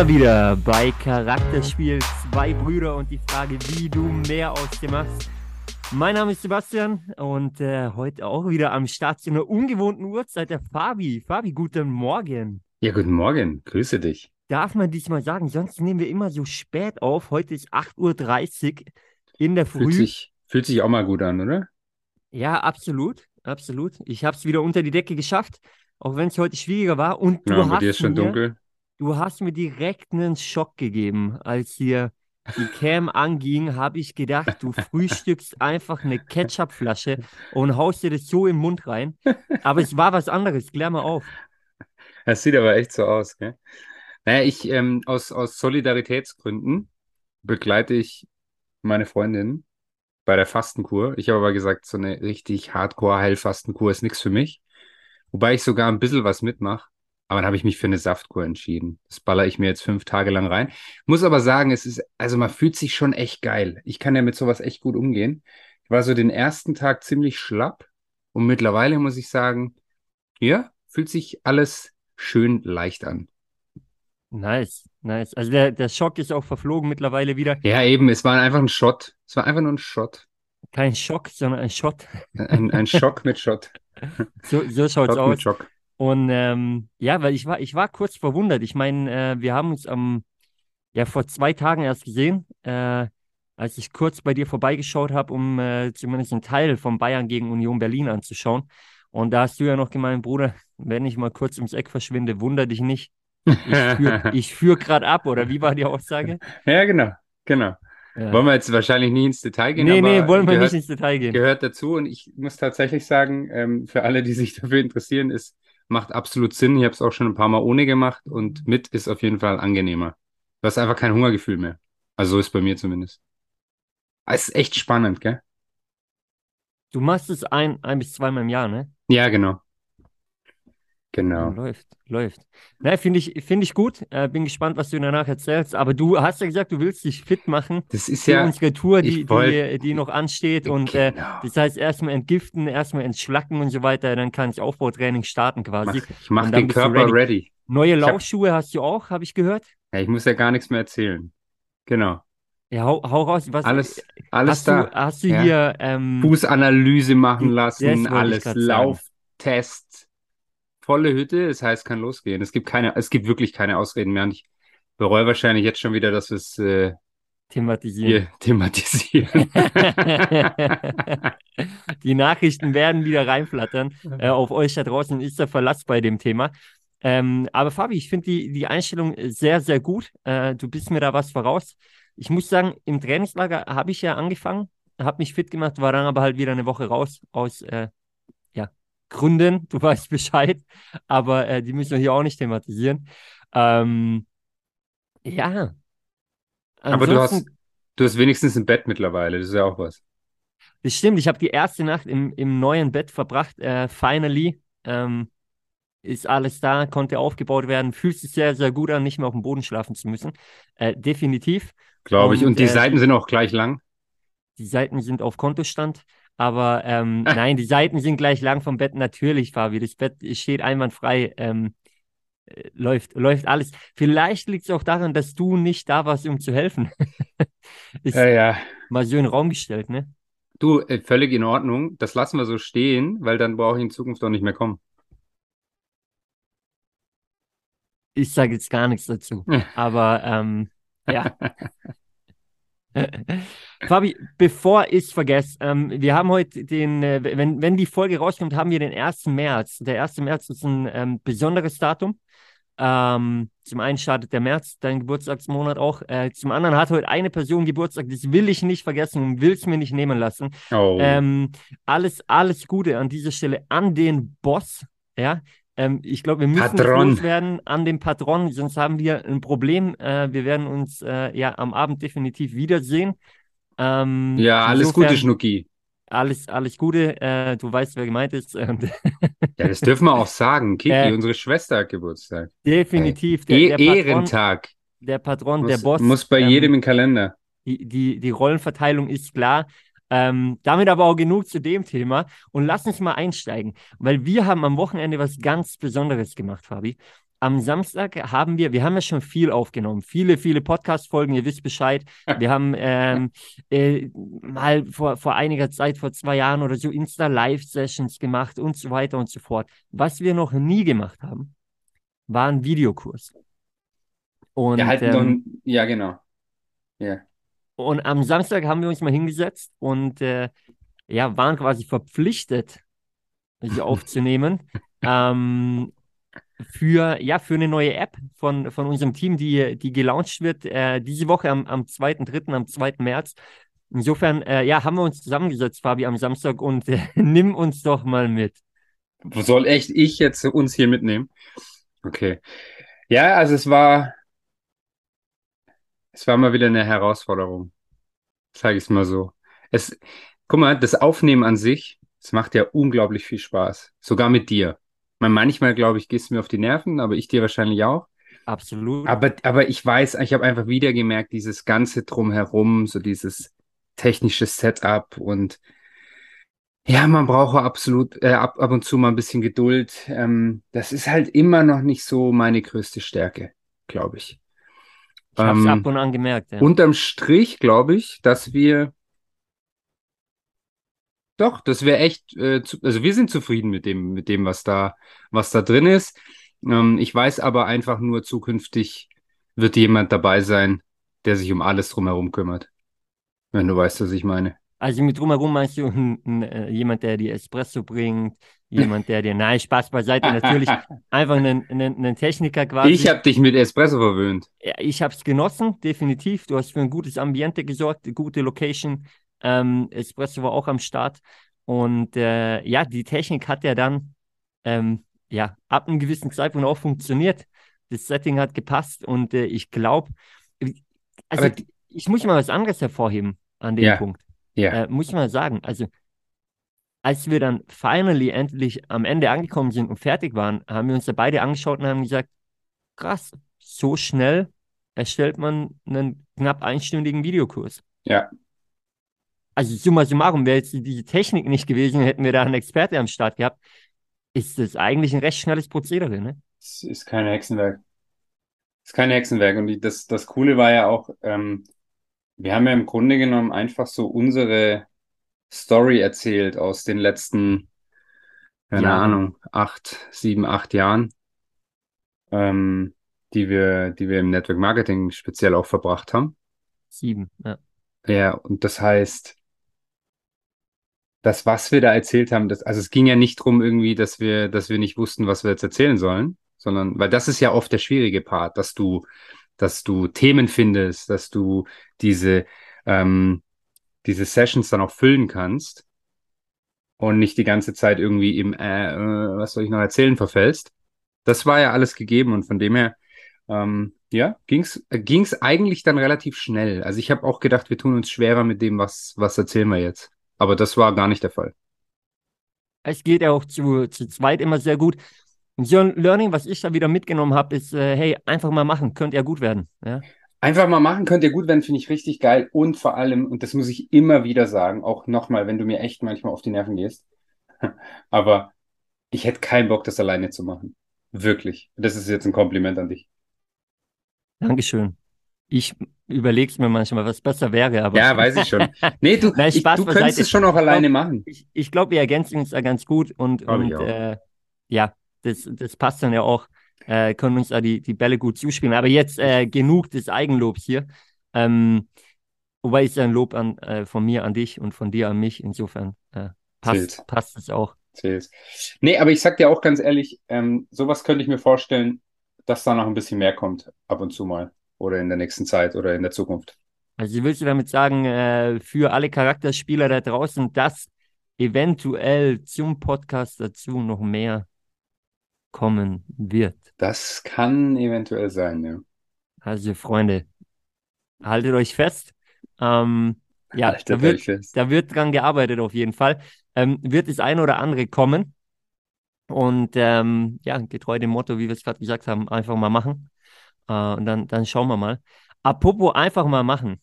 Wir wieder bei Charakterspiel Zwei Brüder und die Frage, wie du mehr aus dir machst. Mein Name ist Sebastian und äh, heute auch wieder am Start zu einer ungewohnten Uhrzeit der Fabi. Fabi, guten Morgen. Ja, guten Morgen. Grüße dich. Darf man diesmal sagen, sonst nehmen wir immer so spät auf. Heute ist 8.30 Uhr in der Früh. Fühlt sich, fühlt sich auch mal gut an, oder? Ja, absolut. Absolut. Ich habe es wieder unter die Decke geschafft, auch wenn es heute schwieriger war. Und du Ja, bei hast dir ist schon mir, dunkel. Du hast mir direkt einen Schock gegeben, als hier die Cam anging, habe ich gedacht, du frühstückst einfach eine Ketchupflasche und haust dir das so im Mund rein. Aber es war was anderes, klär mal auf. Das sieht aber echt so aus, gell? Naja, ich, ähm, aus, aus Solidaritätsgründen begleite ich meine Freundin bei der Fastenkur. Ich habe aber gesagt, so eine richtig Hardcore-Heilfastenkur ist nichts für mich. Wobei ich sogar ein bisschen was mitmache. Aber dann habe ich mich für eine Saftkur entschieden. Das baller ich mir jetzt fünf Tage lang rein. Muss aber sagen, es ist, also man fühlt sich schon echt geil. Ich kann ja mit sowas echt gut umgehen. Ich war so den ersten Tag ziemlich schlapp und mittlerweile muss ich sagen, ja, fühlt sich alles schön leicht an. Nice, nice. Also der, der Schock ist auch verflogen mittlerweile wieder. Ja, eben, es war einfach ein Shot. Es war einfach nur ein Shot. Kein Schock, sondern ein Shot. Ein, ein Schock mit Shot. So, so schaut's Shot aus. mit Schock. Und ähm, ja, weil ich war, ich war kurz verwundert. Ich meine, äh, wir haben uns am, ja, vor zwei Tagen erst gesehen, äh, als ich kurz bei dir vorbeigeschaut habe, um äh, zumindest einen Teil von Bayern gegen Union Berlin anzuschauen. Und da hast du ja noch gemeint, Bruder, wenn ich mal kurz ums Eck verschwinde, wunder dich nicht. Ich führe führ gerade ab, oder wie war die Aussage? Ja, genau, genau. Ja. Wollen wir jetzt wahrscheinlich nie ins Detail gehen, nee, nee, wollen wir gehört, nicht ins Detail gehen. gehört dazu. Und ich muss tatsächlich sagen, ähm, für alle, die sich dafür interessieren, es macht absolut Sinn. Ich habe es auch schon ein paar Mal ohne gemacht und mit ist auf jeden Fall angenehmer. Du hast einfach kein Hungergefühl mehr. Also so ist bei mir zumindest. Es ist echt spannend, gell? Du machst es ein, ein bis zweimal im Jahr, ne? Ja, genau. Genau. läuft, läuft. Na, finde ich, finde ich gut. Äh, bin gespannt, was du danach erzählst. Aber du hast ja gesagt, du willst dich fit machen Das ist für ja, unsere Tour, die, ich wollt- die, die noch ansteht. Und äh, Genau. das heißt, erstmal entgiften, erstmal entschlacken und so weiter. Dann kann ich Aufbautraining starten quasi. mach, ich mache Und dann den Körper ready. ready. Neue Ich hab- Laufschuhe hast du auch, habe ich gehört. Ja, ich muss ja gar nichts mehr erzählen. Genau. Ja, hau, hau raus. Was, Alles, alles hast da. du, hast du Ja. hier ähm, Fußanalyse machen lassen, ich alles. Lauftest, volle Hütte, das heißt, kann losgehen. Es gibt keine, es gibt wirklich keine Ausreden mehr. Und ich bereue wahrscheinlich jetzt schon wieder, dass wir es äh, thematisieren? thematisieren. Die Nachrichten werden wieder reinflattern. Äh, auf euch da draußen ist der Verlass bei dem Thema. Ähm, aber Fabi, ich finde die, die Einstellung sehr, sehr gut. Äh, du bist mir da was voraus. Ich muss sagen, im Trainingslager habe ich ja angefangen, habe mich fit gemacht, war dann aber halt wieder eine Woche raus aus äh, Gründen. Du weißt Bescheid. Aber äh, die müssen wir hier auch nicht thematisieren. Ähm, ja. Aber du hast, Ansonsten- du hast wenigstens ein Bett mittlerweile, das ist ja auch was. Das stimmt, ich habe die erste Nacht im, im neuen Bett verbracht. Äh, finally ähm, ist alles da, konnte aufgebaut werden. Fühlt sich sehr, sehr gut an, nicht mehr auf dem Boden schlafen zu müssen. Äh, definitiv. Glaube ich. Und, Und die äh, Seiten sind auch gleich lang. Die Seiten sind auf Kontostand. Aber ähm, nein, die Seiten sind gleich lang vom Bett. Natürlich, Fabi. Das Bett steht einwandfrei. Ähm, äh, läuft, läuft alles. Vielleicht liegt es auch daran, dass du nicht da warst, um zu helfen. ist Ja, ja. mal so in den Raum gestellt, ne? Du, äh, völlig in Ordnung. Das lassen wir so stehen, weil dann brauche ich in Zukunft auch nicht mehr kommen. Ich sage jetzt gar nichts dazu. Aber ähm, ja. Fabi, bevor ich es vergesse, ähm, wir haben heute den, äh, wenn, wenn die Folge rauskommt, haben wir den 1. März. Der 1. März ist ein ähm, besonderes Datum. Ähm, zum einen startet der März, dein Geburtstagsmonat auch. Äh, zum anderen hat heute eine Person Geburtstag, das will ich nicht vergessen und will es mir nicht nehmen lassen. Oh. Ähm, alles, alles Gute an dieser Stelle an den Boss. Ja, ähm, ich glaube, wir müssen loswerden an den Patron, sonst haben wir ein Problem. Äh, wir werden uns äh, ja am Abend definitiv wiedersehen. Ähm, ja, alles insofern Gute, Schnucki. Alles, alles Gute. Äh, du weißt, wer gemeint ist. Ja, das dürfen wir auch sagen. Kiki, Äh, unsere Schwester hat Geburtstag. definitiv E der, der Patron, Ehrentag. der Patron, Muss, der Boss. muss bei ähm, jedem im Kalender. Die, die, die Rollenverteilung ist klar. Ähm, damit aber auch genug zu dem Thema. Und lass uns mal einsteigen, weil wir haben am Wochenende was ganz Besonderes gemacht, Fabi. am Samstag haben wir, wir haben ja schon viel aufgenommen, viele, viele Podcast-Folgen, ihr wisst Bescheid. Wir haben ähm, äh, mal vor, vor einiger Zeit, vor zwei Jahren oder so, Insta-Live-Sessions gemacht und so weiter und so fort. Was wir noch nie gemacht haben, war ein Videokurs. Und, ja, halt ähm, ja, genau. Ja. Und am Samstag haben wir uns mal hingesetzt und äh, ja, waren quasi verpflichtet, sie aufzunehmen. ähm, für, ja, für eine neue App von, von unserem Team, die, die gelauncht wird äh, diese Woche am, am 2.3., am 2. März. Insofern, äh, ja, haben wir uns zusammengesetzt, Fabi, am Samstag und äh, nimm uns doch mal mit. Soll echt ich jetzt uns hier mitnehmen? Okay. Ja, also es war, es war mal wieder eine Herausforderung. Sage ich es mal so. Es, guck mal, das Aufnehmen an sich, es macht ja unglaublich viel Spaß. Sogar mit dir manchmal, glaube ich, gehst du mir auf die Nerven, aber ich dir wahrscheinlich auch. Absolut. Aber, aber ich weiß, ich habe einfach wieder gemerkt, dieses ganze Drumherum, so dieses technische Setup und ja, man braucht absolut äh, ab, ab und zu mal ein bisschen Geduld. Ähm, das ist halt immer noch nicht so meine größte Stärke, glaube ich. Ich habe es ähm, ab und an gemerkt. Ja. Unterm Strich glaube ich, dass wir doch, das wäre echt, äh, zu, also wir sind zufrieden mit dem, mit dem, was da, was da drin ist. Ähm, ich weiß aber einfach nur, zukünftig wird jemand dabei sein, der sich um alles drumherum kümmert. Wenn du weißt, was ich meine. Also mit drumherum meinst du äh, jemand, der dir Espresso bringt, jemand, der dir, nein, Spaß beiseite, natürlich einfach einen, einen, einen Techniker quasi. Ich habe dich mit Espresso verwöhnt. Ja, ich habe es genossen, definitiv. Du hast für ein gutes Ambiente gesorgt, gute Location. Ähm, Espresso war auch am Start. Und äh, ja, die Technik hat ja dann ähm, ja, ab einem gewissen Zeitpunkt auch funktioniert. Das Setting hat gepasst und äh, ich glaube, also Aber, ich muss mal was anderes hervorheben an dem ja, Punkt. Ja. Äh, muss ich mal sagen. Also, als wir dann finally endlich am Ende angekommen sind und fertig waren, haben wir uns da beide angeschaut und haben gesagt, krass, so schnell erstellt man einen knapp einstündigen Videokurs. Ja, also summa summarum, wäre jetzt diese Technik nicht gewesen, hätten wir da einen Experte am Start gehabt, ist das eigentlich ein recht schnelles Prozedere, ne? Es ist kein Hexenwerk. Es ist kein Hexenwerk. Und die, das, das Coole war ja auch, ähm, wir haben ja im Grunde genommen einfach so unsere Story erzählt aus den letzten, keine ja. Ahnung, acht, sieben, acht Jahren, ähm, die wir, die wir im Network Marketing speziell auch verbracht haben. Sieben, ja. Ja, und das heißt, das, was wir da erzählt haben, das, also es ging ja nicht drum irgendwie, dass wir, dass wir nicht wussten, was wir jetzt erzählen sollen, sondern, weil das ist ja oft der schwierige Part, dass du, dass du Themen findest, dass du diese, ähm, diese Sessions dann auch füllen kannst und nicht die ganze Zeit irgendwie im, äh, äh, was soll ich noch erzählen, verfällst. Das war ja alles gegeben und von dem her, ähm, ja, äh, ging's eigentlich dann relativ schnell. Also ich habe auch gedacht, wir tun uns schwerer mit dem, was, was erzählen wir jetzt. Aber das war gar nicht der Fall. Es geht ja auch zu, zu zweit immer sehr gut. Ein Learning, was ich da wieder mitgenommen habe, ist, äh, hey, einfach mal machen, könnte ja gut werden. Ja? Einfach mal machen, könnte ja gut werden, finde ich richtig geil. Und vor allem, und das muss ich immer wieder sagen, auch nochmal, wenn du mir echt manchmal auf die Nerven gehst, aber ich hätte keinen Bock, das alleine zu machen. Wirklich. Das ist jetzt ein Kompliment an dich. Dankeschön. Ich überlege mir manchmal, was besser wäre. Aber ja, weiß ich schon. Nee, du, Nein, ich, du könntest es schon auch alleine glaub, machen. Ich, ich glaube, wir ergänzen uns da ganz gut und, und äh, ja, das, das passt dann ja auch. Äh, können uns da die, die Bälle gut zuspielen. Aber jetzt äh, genug des Eigenlobs hier. Ähm, wobei es ein Lob an, äh, von mir an dich und von dir an mich. Insofern äh, passt, passt es auch. Zählt. Nee, aber ich sag dir auch ganz ehrlich, ähm, sowas könnte ich mir vorstellen, dass da noch ein bisschen mehr kommt, ab und zu mal oder in der nächsten Zeit oder in der Zukunft. Also willst du damit sagen, äh, für alle Charakterspieler da draußen, dass eventuell zum Podcast dazu noch mehr kommen wird? Das kann eventuell sein, ja. Also Freunde, haltet euch fest. Ähm, ja, da wird, da wird dran gearbeitet auf jeden Fall. Ähm, wird das eine oder andere kommen. Und ähm, ja, getreu dem Motto, wie wir es gerade gesagt haben, einfach mal machen. Äh, und dann, dann schauen wir mal. Apropos einfach mal machen.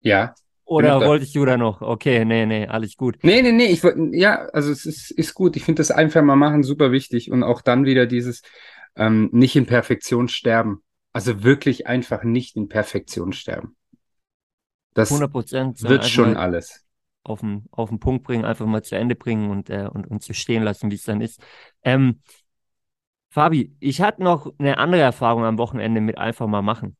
Ja. Oder wolltest du da noch? Okay, nee, nee, alles gut. Nee, nee, nee, ich ja, also es ist, ist gut. Ich finde das einfach mal machen super wichtig und auch dann wieder dieses ähm, nicht in Perfektion sterben. Also wirklich einfach nicht in Perfektion sterben. Das 100 wird schon alles. Auf den, auf den Punkt bringen, einfach mal zu Ende bringen und, äh, und, und zu stehen lassen, wie es dann ist. Ähm, Fabi, ich hatte noch eine andere Erfahrung am Wochenende mit einfach mal machen.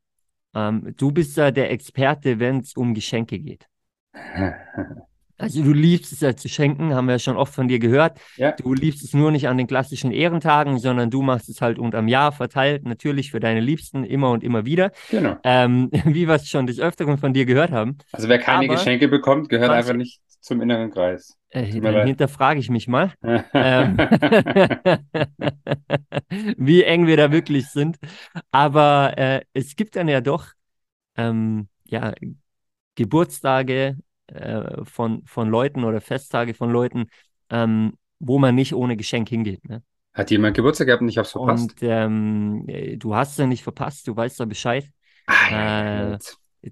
Ähm, du bist ja der Experte, wenn es um Geschenke geht. Also du liebst es ja zu schenken, haben wir ja schon oft von dir gehört. Ja. Du liebst es nur nicht an den klassischen Ehrentagen, sondern du machst es halt unterm Jahr verteilt, natürlich für deine Liebsten immer und immer wieder. Genau. Ähm, wie wir es schon des Öfteren von dir gehört haben. Also wer keine Aber, Geschenke bekommt, gehört einfach nicht zum inneren Kreis. Äh, dann hinterfrage ich mich mal, ähm, wie eng wir da wirklich sind. Aber äh, es gibt dann ja doch ähm, ja, Geburtstage äh, von, von Leuten oder Festtage von Leuten, ähm, wo man nicht ohne Geschenk hingeht. Ne? Hat jemand Geburtstag gehabt und ich habe es verpasst? Und ähm, äh, du hast es ja nicht verpasst, du weißt da Bescheid. Ja, äh,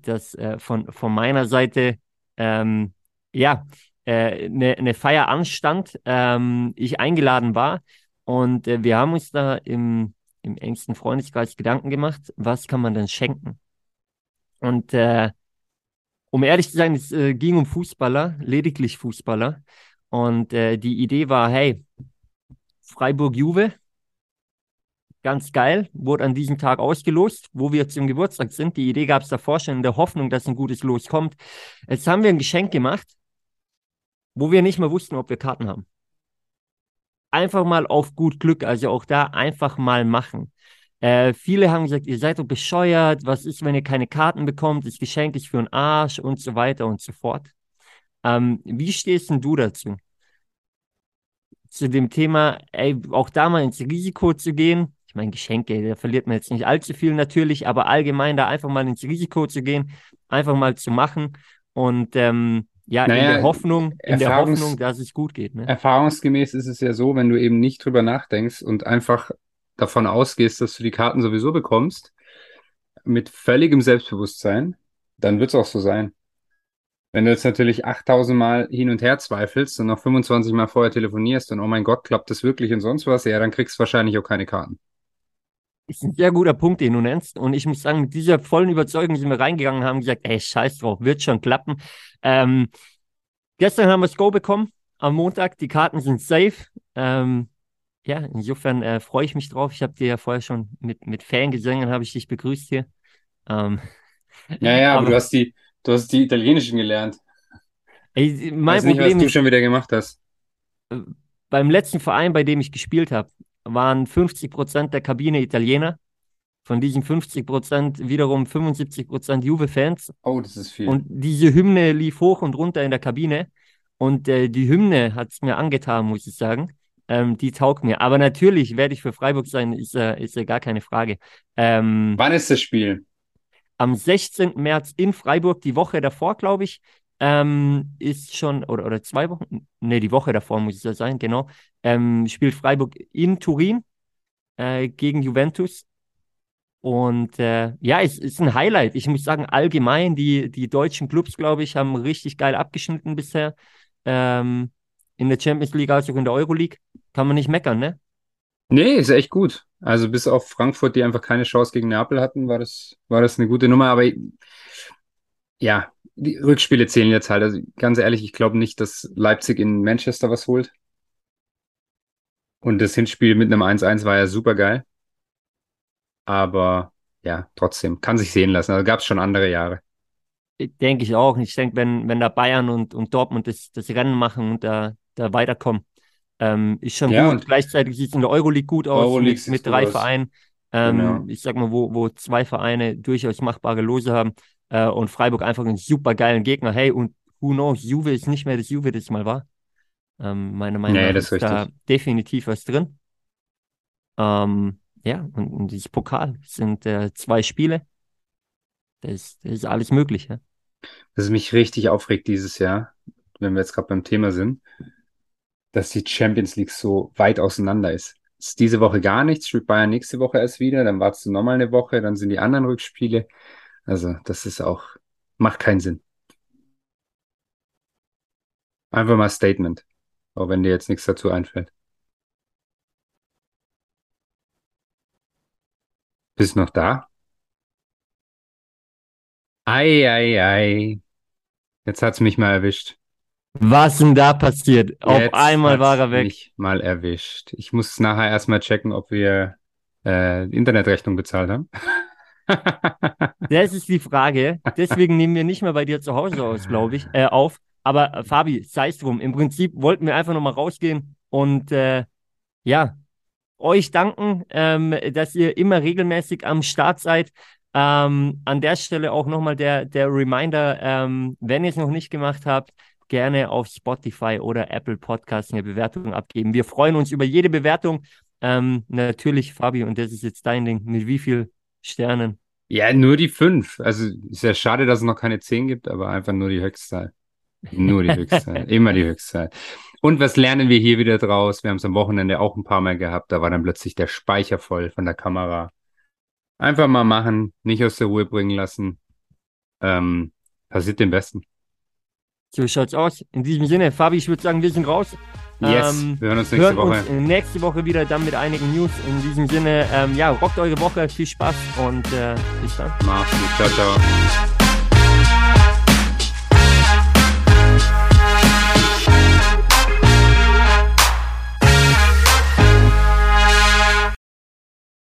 dass äh, von, von meiner Seite ähm, ja eine äh, ne Feier anstand, ähm, ich eingeladen war und äh, wir haben uns da im, im engsten Freundeskreis Gedanken gemacht, was kann man denn schenken? Und äh, um ehrlich zu sein, es äh, ging um Fußballer, lediglich Fußballer. Und äh, die Idee war, hey, Freiburg-Juve, ganz geil, wurde an diesem Tag ausgelost, wo wir zum Geburtstag sind. Die Idee gab es davor schon in der Hoffnung, dass ein gutes Los kommt. Jetzt haben wir ein Geschenk gemacht, wo wir nicht mehr wussten, ob wir Karten haben. Einfach mal auf gut Glück, also auch da einfach mal machen. Äh, viele haben gesagt, ihr seid doch bescheuert, was ist, wenn ihr keine Karten bekommt, das Geschenk ist für einen Arsch und so weiter und so fort. Ähm, wie stehst denn du dazu? Zu dem Thema, ey, auch da mal ins Risiko zu gehen. Ich meine, Geschenke, da verliert man jetzt nicht allzu viel natürlich, aber allgemein da einfach mal ins Risiko zu gehen, einfach mal zu machen und ähm, ja, naja, in der Hoffnung, in der Hoffnung, dass es gut geht. Ne? Erfahrungsgemäß ist es ja so, wenn du eben nicht drüber nachdenkst und einfach davon ausgehst, dass du die Karten sowieso bekommst, mit völligem Selbstbewusstsein, dann wird es auch so sein. Wenn du jetzt natürlich 8000 Mal hin und her zweifelst und noch 25 Mal vorher telefonierst und oh mein Gott, klappt das wirklich und sonst was, ja, dann kriegst du wahrscheinlich auch keine Karten. Ist ein sehr guter Punkt, den du nennst. Und ich muss sagen, mit dieser vollen Überzeugung sind wir reingegangen und haben gesagt, ey, scheiß drauf, wird schon klappen. Ähm, gestern haben wir das Go bekommen, am Montag. Die Karten sind safe. Ähm, ja, insofern äh, freue ich mich drauf. Ich habe dir ja vorher schon mit, mit Fangesängen habe ich dich begrüßt hier. Ähm, ja, ja, aber, aber, du hast die, du hast die italienischen gelernt. Ey, mein Weiß Problem nicht, was du schon wieder gemacht hast. Äh, beim letzten Verein, bei dem ich gespielt habe, waren 50 Prozent der Kabine Italiener. Von diesen 50 Prozent wiederum 75 Prozent Juve-Fans. Oh, das ist viel. Und diese Hymne lief hoch und runter in der Kabine. Und äh, die Hymne hat es mir angetan, muss ich sagen. Ähm, die taugt mir. Aber natürlich werde ich für Freiburg sein, ist, äh, ist äh, gar keine Frage. Ähm, Wann ist das Spiel? Am 16. März in Freiburg, die Woche davor, glaube ich, ähm, ist schon, oder, oder zwei Wochen, ne, die Woche davor muss es ja sein, genau, ähm, spielt Freiburg in Turin äh, gegen Juventus. Und äh, ja, es ist ein Highlight. Ich muss sagen, allgemein, die, die deutschen Clubs, glaube ich, haben richtig geil abgeschnitten bisher. Ähm, in der Champions League als auch in der Euroleague. Kann man nicht meckern, ne? Nee, ist echt gut. Also bis auf Frankfurt, die einfach keine Chance gegen Neapel hatten, war das, war das eine gute Nummer. Aber ja, die Rückspiele zählen jetzt halt. Also ganz ehrlich, ich glaube nicht, dass Leipzig in Manchester was holt. Und das Hinspiel mit einem 1-1 war ja super geil. Aber ja, trotzdem, kann sich sehen lassen. Also gab es schon andere Jahre. Denke ich auch. Ich denke, wenn, wenn da Bayern und, und Dortmund das, das Rennen machen und da, da weiterkommen, ähm, ist schon ja, gut. Gleichzeitig sieht es in der Euroleague gut aus Euroleague mit, mit drei aus. Vereinen. Ähm, genau. Ich sag mal, wo, wo zwei Vereine durchaus machbare Lose haben äh, und Freiburg einfach einen super geilen Gegner. Hey, und who knows, Juve ist nicht mehr das Juve, das mal war. Ähm, meiner Meinung nee, nach ist, ist da definitiv was drin. Ähm, ja, und, und dieses Pokal sind äh, zwei Spiele. Das, ist, das ist alles möglich. Ja? Das mich richtig aufregt dieses Jahr, wenn wir jetzt gerade beim Thema sind, dass die Champions League so weit auseinander ist. ist diese Woche gar nichts, spielt Bayern nächste Woche erst wieder, dann wartest du nochmal eine Woche, dann sind die anderen Rückspiele. Also das ist auch, macht keinen Sinn. Einfach mal Statement. Auch wenn dir jetzt nichts dazu einfällt. Bist noch da? Ei, ei, ei. Jetzt hat's mich mal erwischt. Was denn da passiert? Auf Jetzt einmal hat's war er weg. mich mal erwischt. Ich muss nachher erstmal checken, ob wir äh, Internetrechnung bezahlt haben. Das ist die Frage. Deswegen nehmen wir nicht mehr bei dir zu Hause aus, glaube ich, äh, auf. Aber äh, Fabi, sei es drum. Im Prinzip wollten wir einfach nochmal rausgehen und äh, ja, euch danken, ähm, dass ihr immer regelmäßig am Start seid. Ähm, an der Stelle auch nochmal der, der Reminder, ähm, wenn ihr es noch nicht gemacht habt, gerne auf Spotify oder Apple Podcasts eine Bewertung abgeben. Wir freuen uns über jede Bewertung. Ähm, natürlich, Fabi, und das ist jetzt dein Ding. Mit wie viel Sternen? Ja, nur die fünf. Also ist ja schade, dass es noch keine zehn gibt, aber einfach nur die Höchstzahl. Nur die Höchstzahl. Immer die Höchstzahl. Und was lernen wir hier wieder draus? Wir haben es am Wochenende auch ein paar Mal gehabt. Da war dann plötzlich der Speicher voll von der Kamera. Einfach mal machen, nicht aus der Ruhe bringen lassen. Ähm, passiert dem Besten. So schaut's aus. In diesem Sinne, Fabi, ich würde sagen, wir sind raus. Yes, Ähm, wir hören uns nächste hören Woche. uns nächste Woche wieder dann mit einigen News. In diesem Sinne, ähm, ja, rockt eure Woche, viel Spaß und äh, bis dann. Mach's gut. Ciao, ciao.